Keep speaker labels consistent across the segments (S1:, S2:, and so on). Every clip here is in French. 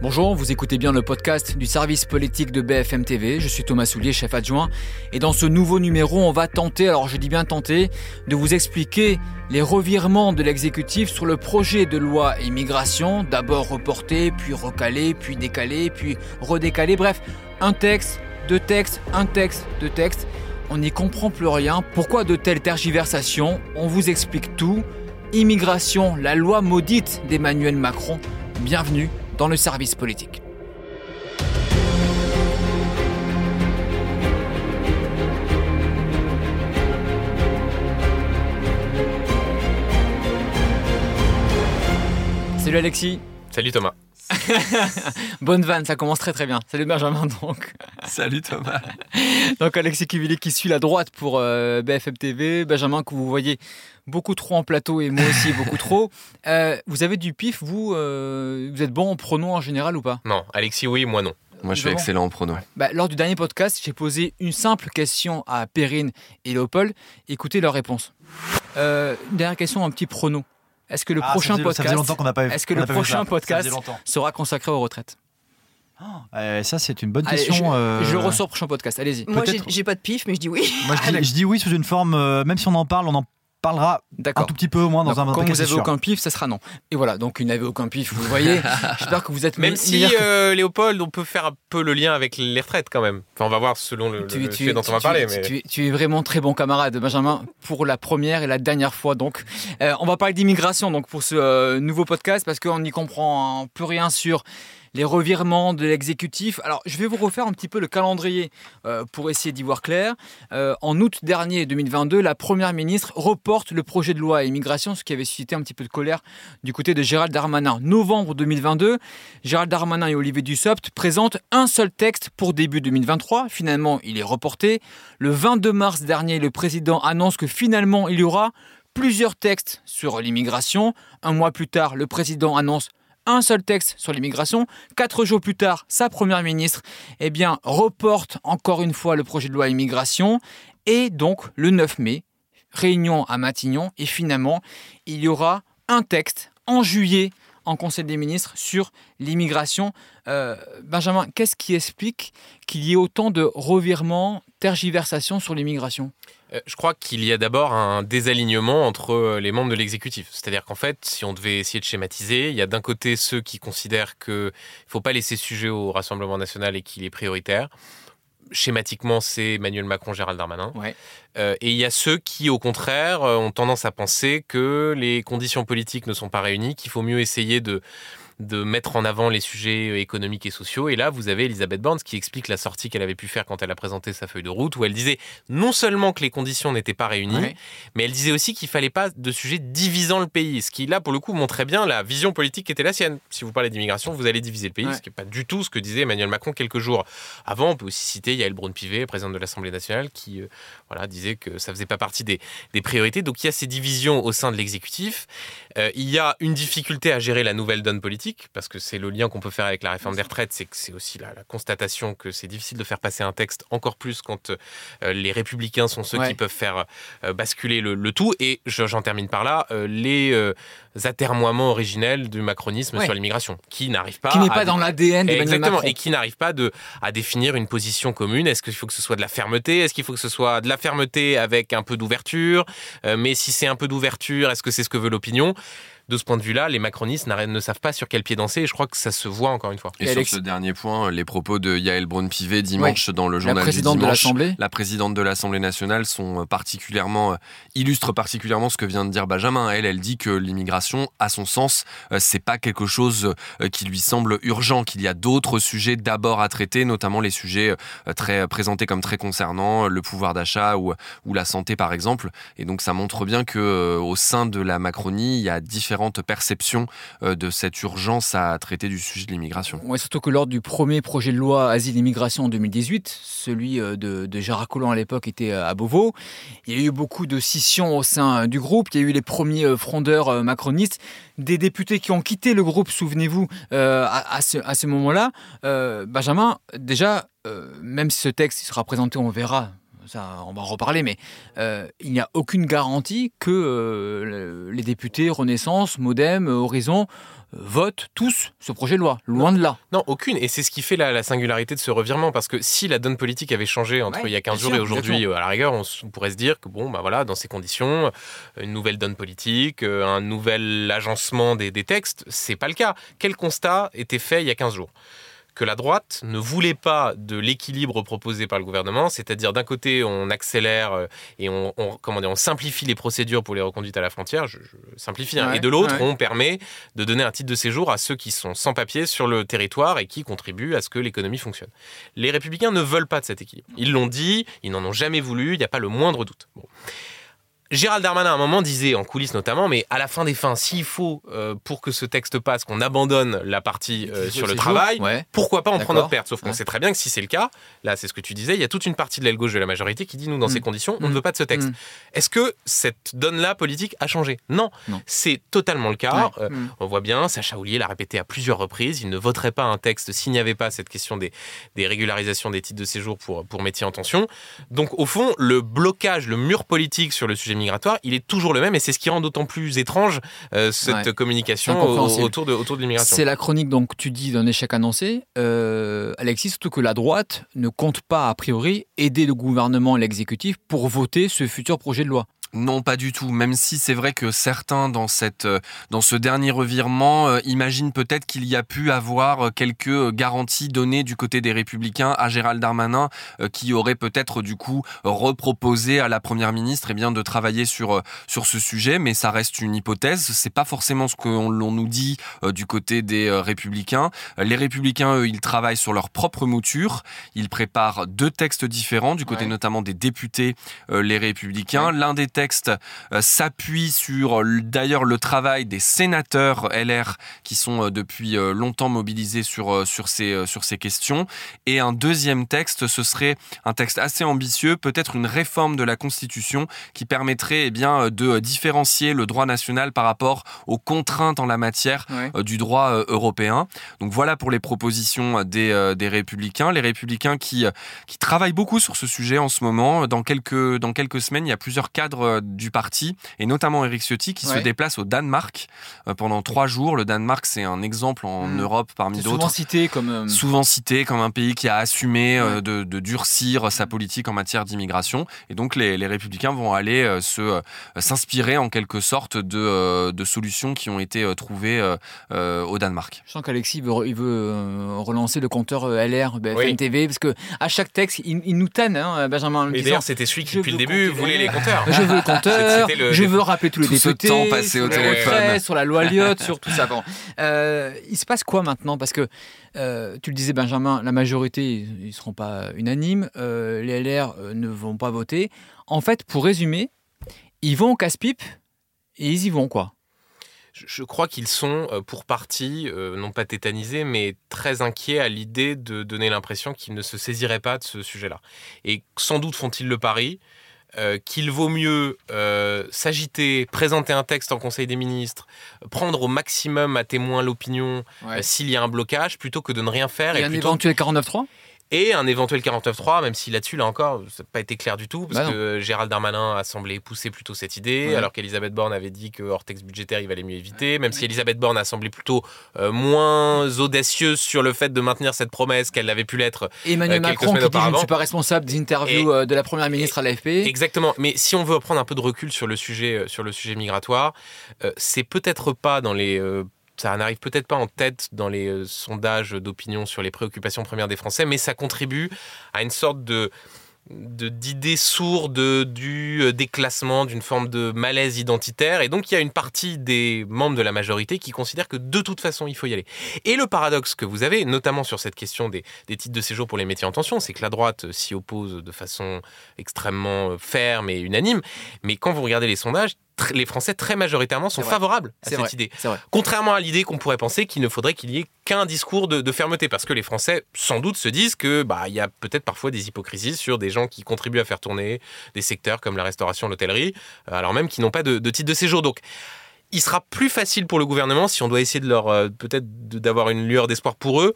S1: Bonjour, vous écoutez bien le podcast du service politique de BFM TV. Je suis Thomas Soulier, chef adjoint. Et dans ce nouveau numéro, on va tenter, alors je dis bien tenter, de vous expliquer les revirements de l'exécutif sur le projet de loi immigration, d'abord reporté, puis recalé, puis décalé, puis redécalé. Bref, un texte, deux textes, un texte, deux textes. On n'y comprend plus rien. Pourquoi de telles tergiversations? On vous explique tout. Immigration, la loi maudite d'Emmanuel Macron. Bienvenue dans le service politique. Salut Alexis.
S2: Salut Thomas.
S1: Bonne vanne, ça commence très très bien. Salut Benjamin donc.
S3: Salut Thomas.
S1: donc Alexis Kivili qui suit la droite pour euh, BFM TV, Benjamin que vous voyez beaucoup trop en plateau et moi aussi beaucoup trop. Euh, vous avez du pif, vous euh, Vous êtes bon en pronom en général ou pas?
S2: Non, Alexis oui, moi non.
S3: Moi je suis excellent en pronom.
S1: Bah, lors du dernier podcast, j'ai posé une simple question à Perrine et Léopold. Écoutez leur réponse. une dernière question, un petit pronom. Est-ce que le
S4: Ah,
S1: prochain podcast, est-ce que le prochain sera consacré aux retraites?
S4: Euh, ça, c'est une bonne
S1: Allez,
S4: question.
S1: je,
S4: euh,
S1: je ressors prochain podcast. Allez-y.
S5: Moi, j'ai pas de pif, mais je dis oui.
S4: Moi, je dis, je dis oui sous une forme, euh, même si on en parle, on en parlera un tout petit peu au moins dans
S1: Donc,
S4: un
S1: quand vous avez aucun pif, ça sera non. Et voilà, donc vous n'avez aucun pif, vous le voyez. J'espère que vous êtes
S2: Même
S1: me-
S2: si
S1: que-
S2: euh, Léopold, on peut faire un peu le lien avec les retraites quand même. Enfin, on va voir selon le, le sujet dont on va
S1: tu-
S2: parler.
S1: tu-
S2: mais...
S1: tu- tu es vraiment très bon camarade, Benjamin, pour la première et la dernière fois. Donc, Euh, on va parler d'immigration donc pour ce euh, nouveau podcast parce qu'on n'y comprend hein, plus rien sur les revirements de l'exécutif. Alors, je vais vous refaire un petit peu le calendrier euh, pour essayer d'y voir clair. Euh, en août dernier 2022, la première ministre reporte le projet de loi immigration, ce qui avait suscité un petit peu de colère du côté de Gérald Darmanin. Novembre 2022, Gérald Darmanin et Olivier Dussopt présentent un seul texte pour début 2023. Finalement, il est reporté. Le 22 mars dernier, le président annonce que finalement, il y aura plusieurs textes sur l'immigration. Un mois plus tard, le président annonce un seul texte sur l'immigration. Quatre jours plus tard, sa première ministre eh reporte encore une fois le projet de loi immigration. Et donc, le 9 mai, réunion à Matignon. Et finalement, il y aura un texte en juillet en Conseil des ministres sur l'immigration. Euh, Benjamin, qu'est-ce qui explique qu'il y ait autant de revirements, tergiversations sur l'immigration?
S2: Euh, je crois qu'il y a d'abord un désalignement entre euh, les membres de l'exécutif. C'est-à-dire qu'en fait, si on devait essayer de schématiser, il y a d'un côté ceux qui considèrent qu'il ne faut pas laisser sujet au Rassemblement national et qu'il est prioritaire. Schématiquement, c'est Emmanuel Macron, Gérald Darmanin.
S1: Ouais.
S2: Euh, et il y a ceux qui, au contraire, euh, ont tendance à penser que les conditions politiques ne sont pas réunies, qu'il faut mieux essayer de, de mettre en avant les sujets euh, économiques et sociaux. Et là, vous avez Elisabeth Borne qui explique la sortie qu'elle avait pu faire quand elle a présenté sa feuille de route, où elle disait non seulement que les conditions n'étaient pas réunies,
S1: Ouais.
S2: mais elle disait aussi qu'il fallait pas de sujets divisant le pays. Ce qui, là, pour le coup, montrait bien la vision politique qui était la sienne. Si vous parlez d'immigration, vous allez diviser le pays,
S1: Ouais.
S2: ce qui n'est pas du tout ce que disait Emmanuel Macron quelques jours avant. On peut aussi citer Yael Braun-Pivet, présidente de l'Assemblée nationale, qui euh, voilà, disait que ça faisait pas partie des, des priorités. Donc il y a ces divisions au sein de l'exécutif. Euh, il y a une difficulté à gérer la nouvelle donne politique, parce que c'est le lien qu'on peut faire avec la réforme des retraites, c'est que c'est aussi la, la constatation que c'est difficile de faire passer un texte encore plus quand euh, les républicains sont ceux
S1: Ouais.
S2: qui peuvent faire euh, basculer le, le tout. Et je- j'en termine par là, euh, les atermoiements originels du macronisme
S1: Ouais.
S2: sur l'immigration, qui n'arrivent pas
S1: Qui n'est
S2: à
S1: pas dans l'ADN
S2: Exactement,
S1: Macron.
S2: et qui n'arrive pas de, à définir une position commune. Est-ce qu'il faut que ce soit de la fermeté? Est-ce qu'il faut que ce soit de la fermeté avec un peu d'ouverture? Mais si c'est un peu d'ouverture, est-ce que c'est ce que veut l'opinion? De ce point de vue-là, les macronistes ne savent pas sur quel pied danser et je crois que ça se voit encore une fois.
S3: Et,
S1: Et
S3: sur
S1: Alex-
S3: ce dernier point, les propos de Yael Braun-Pivet dimanche dans le
S1: La
S3: journal
S1: présidente
S3: du
S1: de
S3: dimanche,
S1: l'Assemblée
S3: la présidente de l'Assemblée nationale sont euh, particulièrement euh, illustrent particulièrement ce que vient de dire Benjamin. Elle, elle dit que l'immigration, à son sens, euh, c'est pas quelque chose qui lui semble urgent, qu'il y a d'autres sujets d'abord à traiter, notamment les sujets très présentés comme très concernant euh, le pouvoir d'achat ou, ou la santé par exemple. Et donc ça montre bien que au sein de la Macronie, il y a différentes perceptions euh, de cette urgence à traiter du sujet de l'immigration.
S1: Ouais, surtout que lors du premier projet de loi Asile-Immigration en 2018, celui euh, de, Gérard Collomb à l'époque était euh, à Beauvau, il y a eu beaucoup de scissions au sein du groupe, il y a eu les premiers frondeurs macronistes, des députés qui ont quitté le groupe, souvenez-vous, à, ce, moment-là. Benjamin, déjà, même si ce texte sera présenté, on verra, ça, on va en reparler, mais euh, il n'y a aucune garantie que euh, le- les députés Renaissance, Modem, euh, Horizon votent tous ce projet de loi. Loin de là.
S2: Non, aucune. Et c'est ce qui fait la, la singularité de ce revirement. Parce que si la donne politique avait changé entre
S1: Ouais,
S2: il y a 15
S1: bien
S2: jours
S1: sûr,
S2: et aujourd'hui, à la rigueur, on, pourrait se dire que, bon, bah voilà, dans ces conditions, une nouvelle donne politique, un nouvel agencement des, des textes, c'est pas le cas. Quel constat était fait il y a 15 jours? Que la droite ne voulait pas de l'équilibre proposé par le gouvernement, c'est-à-dire d'un côté on accélère euh, et on, on- comment dire, on simplifie les procédures pour les reconduites à la frontière, je, je simplifie, hein,
S1: Ouais,
S2: et de l'autre
S1: ouais.
S2: on permet de donner un titre de séjour à ceux qui sont sans papier sur le territoire et qui contribuent à ce que l'économie fonctionne. Les républicains ne veulent pas de cet équilibre. Ils l'ont dit, ils n'en ont jamais voulu, il n'y a pas le moindre doute. Bon. Gérald Darmanin, à un moment, disait, en coulisses notamment, mais à la fin des fins, s'il faut, euh, pour que ce texte passe, qu'on abandonne la partie euh, sur le travail,
S1: Ouais.
S2: pourquoi pas en prendre notre perte? Sauf qu'on
S1: Ouais.
S2: sait très bien que si c'est le cas, là c'est ce que tu disais, il y a toute une partie de l'aile gauche de la majorité qui dit nous dans
S1: Mm.
S2: ces conditions, on
S1: Mm.
S2: ne veut pas de ce texte.
S1: Mm.
S2: Est-ce que cette donne-là politique a changé? Non,
S1: Non.
S2: c'est totalement le cas.
S1: Ouais.
S2: Euh,
S1: Mm.
S2: on voit bien, Sacha Houlier l'a répété à plusieurs reprises, il ne voterait pas un texte s'il n'y avait pas cette question des, des régularisations des titres de séjour pour, pour métiers en tension. Donc au fond, le blocage, le mur politique sur le sujet migratoire, il est toujours le même et c'est ce qui rend d'autant plus étrange euh, cette
S1: Ouais.
S2: communication
S1: C'est
S2: au-
S1: incompréhensible.
S2: autour de, autour de l'immigration.
S1: C'est la chronique, donc tu dis, d'un échec annoncé. Euh, Alexis, surtout que la droite ne compte pas, a priori, aider le gouvernement et l'exécutif pour voter ce futur projet de loi.
S3: Non, pas du tout. Même si c'est vrai que certains dans cette, euh, dans ce dernier revirement, euh, imaginent peut-être qu'il y a pu avoir euh, quelques garanties données du côté des Républicains à Gérald Darmanin, euh, qui aurait peut-être du coup reproposé à la Première ministre, eh bien, de travailler sur sur ce sujet. Mais ça reste une hypothèse. C'est pas forcément ce qu'on l'on nous dit euh, du côté des Républicains. Les Républicains, eux, ils travaillent sur leur propre mouture. Ils préparent deux textes différents du côté
S1: Ouais.
S3: notamment des députés, les Républicains. L'un des texte euh, s'appuie sur euh, d'ailleurs le travail des sénateurs LR qui sont euh, depuis longtemps mobilisés sur, sur, ces, sur ces questions. Et un deuxième texte, ce serait un texte assez ambitieux, peut-être une réforme de la Constitution qui permettrait eh bien, de différencier le droit national par rapport aux contraintes en la matière
S1: Ouais.
S3: du droit européen. Donc voilà pour les propositions des, des républicains. Les républicains qui, qui travaillent beaucoup sur ce sujet en ce moment. Dans quelques, dans quelques semaines, il y a plusieurs cadres euh, du parti, et notamment Eric Ciotti, qui se déplace au Danemark euh, pendant trois jours. Le Danemark, c'est un exemple en
S1: Mm.
S3: Europe parmi
S1: C'est souvent
S3: d'autres
S1: cité comme. euh,
S3: souvent cité comme un pays qui a assumé euh,
S1: Ouais.
S3: de, de durcir sa politique en matière d'immigration. Et donc les, les républicains vont aller euh, se euh, s'inspirer en quelque sorte de, euh, de solutions qui ont été euh, trouvées euh, euh, au Danemark.
S1: Je sens qu'Alexis veut, il veut euh, relancer le compteur LR, BFM
S2: Oui.
S1: TV, parce que à chaque texte, il, il nous tanne, hein, Benjamin.
S2: Et d'ailleurs, c'était celui qui, depuis le début,
S1: compter
S2: voulait
S1: les-
S2: les compteurs.
S1: Je veux le- je veux rappeler tous les députés,
S3: temps passé
S1: sur
S3: au téléphone.
S1: sur la loi Lyotte, sur tout ça. Bon. Euh, il se passe quoi maintenant? Parce que euh, tu le disais, Benjamin, la majorité, ils ne seront pas unanimes, euh, les LR ne vont pas voter. En fait, pour résumer, ils vont au casse-pipe et ils y vont, quoi.
S2: Je- crois qu'ils sont, pour partie, euh, non pas tétanisés, mais très inquiets à l'idée de donner l'impression qu'ils ne se saisiraient pas de ce sujet-là. Et sans doute font-ils le pari euh, qu'il vaut mieux euh, s'agiter, présenter un texte en Conseil des ministres, prendre au maximum à témoin l'opinion euh, s'il y a un blocage, plutôt que de ne rien faire.
S1: Et
S2: Et,
S1: un
S2: plutôt-
S1: éventuel 49-3
S2: et un éventuel 49.3, même si là-dessus, là encore, ça n'a pas été clair du tout, parce
S1: Bah
S2: que Gérald Darmanin a semblé pousser plutôt cette idée,
S1: Ouais.
S2: alors qu'Elisabeth Borne avait dit que hors texte budgétaire, il valait mieux éviter, même si Elisabeth Borne a semblé plutôt euh, moins audacieuse sur le fait de maintenir cette promesse qu'elle avait pu l'être.
S1: Emmanuel
S2: Euh, quelques
S1: Macron qui dit je ne suis pas responsable des interviews
S2: Et-
S1: euh, de la première ministre à l'AFP.
S2: Exactement. Mais si on veut prendre un peu de recul sur le sujet, sur le sujet migratoire, euh, c'est peut-être pas dans les ça n'arrive peut-être pas en tête dans les euh, sondages d'opinion sur les préoccupations premières des Français, mais ça contribue à une sorte de de- d'idées sourdes du euh, déclassement, d'une forme de malaise identitaire. Et donc, il y a une partie des membres de la majorité qui considèrent que de toute façon, il faut y aller. Et le paradoxe que vous avez, notamment sur cette question des, des titres de séjour pour les métiers en tension, c'est que la droite s'y oppose de façon extrêmement euh, ferme et unanime. Mais quand vous regardez les sondages, les Français très majoritairement sont favorables à cette
S1: vrai.
S2: idée. Contrairement à l'idée qu'on pourrait penser qu'il ne faudrait qu'il y ait qu'un discours de, de fermeté, parce que les Français, sans doute, se disent que bah il y a peut-être parfois des hypocrisies sur des gens qui contribuent à faire tourner des secteurs comme la restauration, l'hôtellerie, euh, alors même qu'ils n'ont pas de, de titre de séjour. Donc, il sera plus facile pour le gouvernement, si on doit essayer de leur euh, peut-être d'avoir une lueur d'espoir pour eux,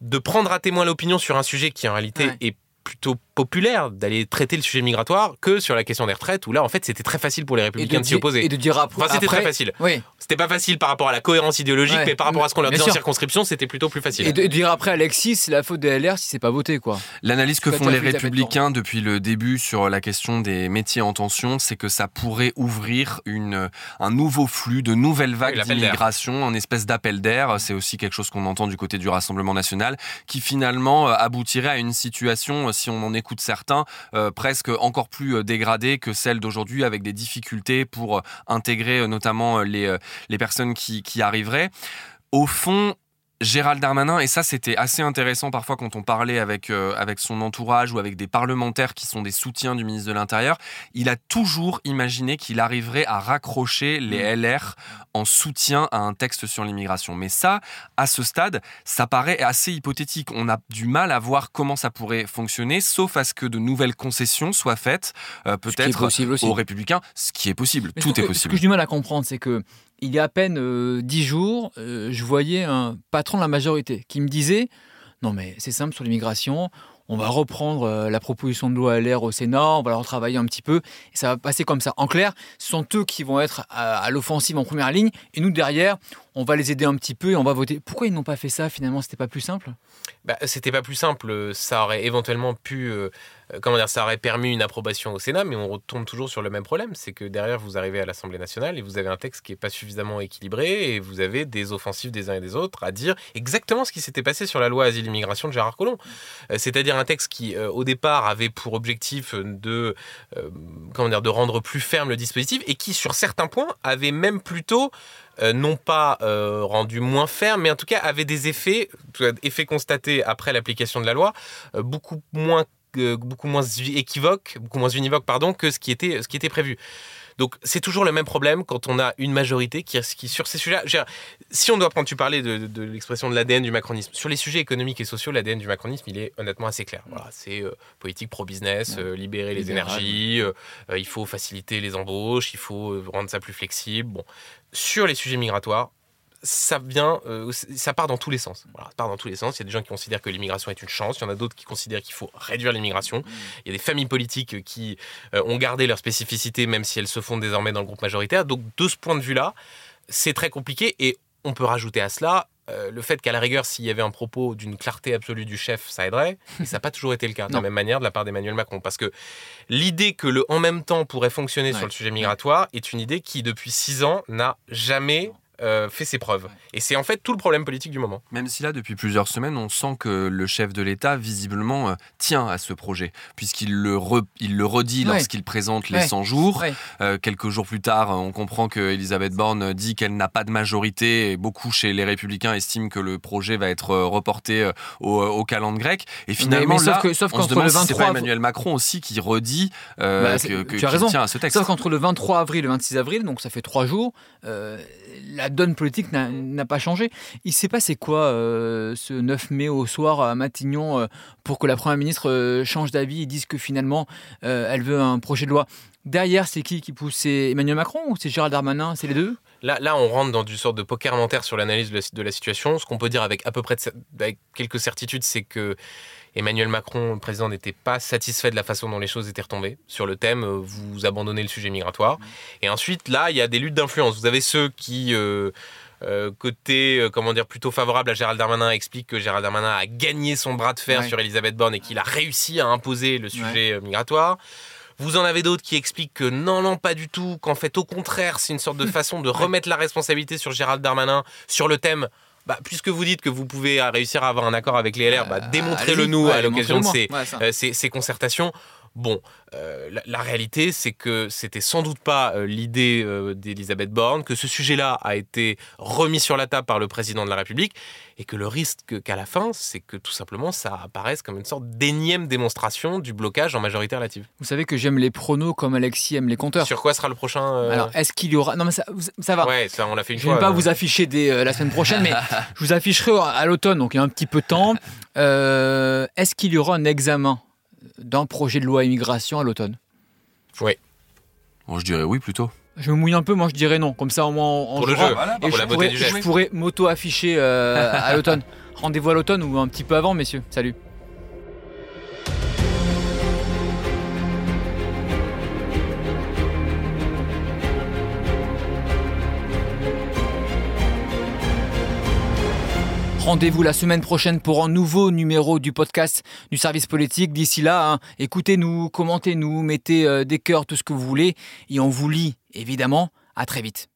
S2: de prendre à témoin l'opinion sur un sujet qui en réalité
S1: Ouais.
S2: est plutôt populaire d'aller traiter le sujet migratoire que sur la question des retraites, où là, en fait, c'était très facile pour les républicains de, s'y opposer.
S1: Et de dire après.
S2: Enfin, c'était très facile.
S1: Oui.
S2: C'était pas facile par rapport à la cohérence idéologique, mais par rapport à ce qu'on leur disait en circonscription, c'était plutôt plus facile.
S1: Et de, dire après, Alexis, c'est la faute des LR si c'est pas voté, quoi.
S3: L'analyse que font les républicains depuis le début sur la question des métiers en tension, c'est que ça pourrait ouvrir une, un nouveau flux, de nouvelles vagues d'immigration, en espèce d'appel d'air. C'est aussi quelque chose qu'on entend du côté du Rassemblement national, qui finalement euh, aboutirait à une situation, euh, si on en écoute certains, euh, presque encore plus dégradée que celle d'aujourd'hui, avec des difficultés pour intégrer notamment les, les personnes qui, qui arriveraient. Au fond, Gérald Darmanin, et ça c'était assez intéressant parfois quand on parlait avec, euh, avec son entourage ou avec des parlementaires qui sont des soutiens du ministre de l'Intérieur, il a toujours imaginé qu'il arriverait à raccrocher les mm. LR en soutien à un texte sur l'immigration. Mais ça, à ce stade, ça paraît assez hypothétique. On a du mal à voir comment ça pourrait fonctionner, sauf à ce que de nouvelles concessions soient faites, euh, peut-être aux républicains, ce qui est possible. Tout est possible. Ce
S1: que j'ai du mal à comprendre, c'est que il y a à peine euh, dix jours, euh, je voyais un patron de la majorité qui me disait Non, mais c'est simple sur l'immigration, on va reprendre euh, la proposition de loi l'air au Sénat, on va leur travailler un petit peu, et ça va passer comme ça. En clair, ce sont eux qui vont être à, l'offensive en première ligne, et nous derrière, on va les aider un petit peu et on va voter. Pourquoi ils n'ont pas fait ça finalement? C'était pas plus simple?
S2: Bah, C'était pas plus simple. Ça aurait éventuellement pu comment dire, ça aurait permis une approbation au Sénat, mais on retombe toujours sur le même problème, c'est que derrière vous arrivez à l'Assemblée nationale et vous avez un texte qui est pas suffisamment équilibré et vous avez des offensives des uns et des autres à dire exactement ce qui s'était passé sur la loi asile-immigration de Gérard Collomb, euh, c'est-à-dire un texte qui euh, au départ avait pour objectif de comment dire de rendre plus ferme le dispositif et qui sur certains points avait même plutôt non pas rendu moins ferme, mais en tout cas avait des effets, effets constatés après l'application de la loi, beaucoup moins beaucoup moins équivoque, beaucoup moins univoque pardon, que ce qui était, ce qui était prévu. Donc c'est toujours le même problème quand on a une majorité qui, qui sur ces sujets-là, si on doit prendre, tu parlais de, l'expression de l'ADN du macronisme, sur les sujets économiques et sociaux, l'ADN du macronisme, il est honnêtement assez clair. Voilà, c'est euh, politique pro-business, euh, libérer les énergies, euh, il faut faciliter les embauches, il faut rendre ça plus flexible. Bon, sur les sujets migratoires, ça vient, euh, ça part dans tous les sens. Voilà, ça part dans tous les sens. Il y a des gens qui considèrent que l'immigration est une chance. Il y en a d'autres qui considèrent qu'il faut réduire l'immigration. Il y a des familles politiques qui euh, ont gardé leur spécificité, même si elles se font désormais dans le groupe majoritaire. Donc, de ce point de vue-là, c'est très compliqué. Et on peut rajouter à cela euh, le fait qu'à la rigueur, s'il y avait un propos d'une clarté absolue du chef, ça aiderait. Et ça n'a pas toujours été le cas, de la même manière, de la part d'Emmanuel Macron. Parce que l'idée que le en même temps pourrait fonctionner sur le sujet migratoire est une idée qui, depuis six ans, n'a jamais euh, fait ses preuves. Et c'est en fait tout le problème politique du moment.
S3: Même si là, depuis plusieurs semaines, on sent que le chef de l'État, visiblement, euh, tient à ce projet, puisqu'il le, il le redit lorsqu'il présente les 100 jours. Euh, quelques jours plus tard, on comprend que Elisabeth Borne dit qu'elle n'a pas de majorité, et beaucoup chez les Républicains estiment que le projet va être reporté au, au calendrier grec. Et finalement, là, que, sauf on se demande le 23 si c'est pas Emmanuel Macron aussi qui redit bah, que, que,
S1: tu as raison.
S3: tient à ce texte.
S1: Sauf qu'entre le 23 avril et le 26 avril, donc ça fait trois jours, la donne politique n'a pas changé. Il s'est passé quoi euh, ce 9 mai au soir à Matignon euh, pour que la Première ministre euh, change d'avis et dise que finalement elle veut un projet de loi? Derrière, c'est qui qui pousse? C'est Emmanuel Macron ou c'est Gérald Darmanin? C'est les deux?
S2: Là, là, on rentre dans une sorte de poker mentaire sur l'analyse de, la situation. Ce qu'on peut dire avec à peu près avec quelques certitudes, c'est que Emmanuel Macron, le président, n'était pas satisfait de la façon dont les choses étaient retombées. Sur le thème, euh, vous abandonnez le sujet migratoire. Et ensuite, là, il y a des luttes d'influence. Vous avez ceux qui... Euh, euh, côté, comment dire, plutôt favorable à Gérald Darmanin, explique que Gérald Darmanin a gagné son bras de fer sur Elisabeth Borne et qu'il a réussi à imposer le sujet migratoire. Vous en avez d'autres qui expliquent que non, non, pas du tout, qu'en fait, au contraire, c'est une sorte de façon de remettre la responsabilité sur Gérald Darmanin sur le thème bah, puisque vous dites que vous pouvez réussir à avoir un accord avec les LR, bah, euh, démontrez-le nous à l'occasion de euh, ces, concertations. Bon, euh, la, réalité, c'est que c'était sans doute pas euh, l'idée euh, d'Elisabeth Borne, que ce sujet-là a été remis sur la table par le président de la République, et que le risque qu'à la fin, c'est que tout simplement ça apparaisse comme une sorte d'énième démonstration du blocage en majorité relative.
S1: Vous savez que j'aime les pronos comme Alexis aime les compteurs.
S2: Sur quoi sera le prochain
S1: Alors, est-ce qu'il y aura Non, mais ça, ça va.
S2: Ouais, ça, on l'a fait une
S1: je ne vais pas vous afficher dès la semaine prochaine, mais je vous afficherai à l'automne, donc il y a un petit peu de temps. est-ce qu'il y aura un examen? D'un projet de loi immigration à l'automne
S2: Oui.
S3: Bon, je dirais oui plutôt.
S1: Je me mouille un peu, moi je dirais non. Comme ça au moins on
S2: Pour le jeu, et
S1: pour
S2: la beauté du
S1: Je pourrais m'auto-afficher euh, à l'automne. Rendez-vous à l'automne ou un petit peu avant, messieurs. Salut. Rendez-vous la semaine prochaine pour un nouveau numéro du podcast du service politique. D'ici là, hein, écoutez-nous, commentez-nous, mettez euh, des cœurs, tout ce que vous voulez. Et on vous lit, évidemment. À très vite.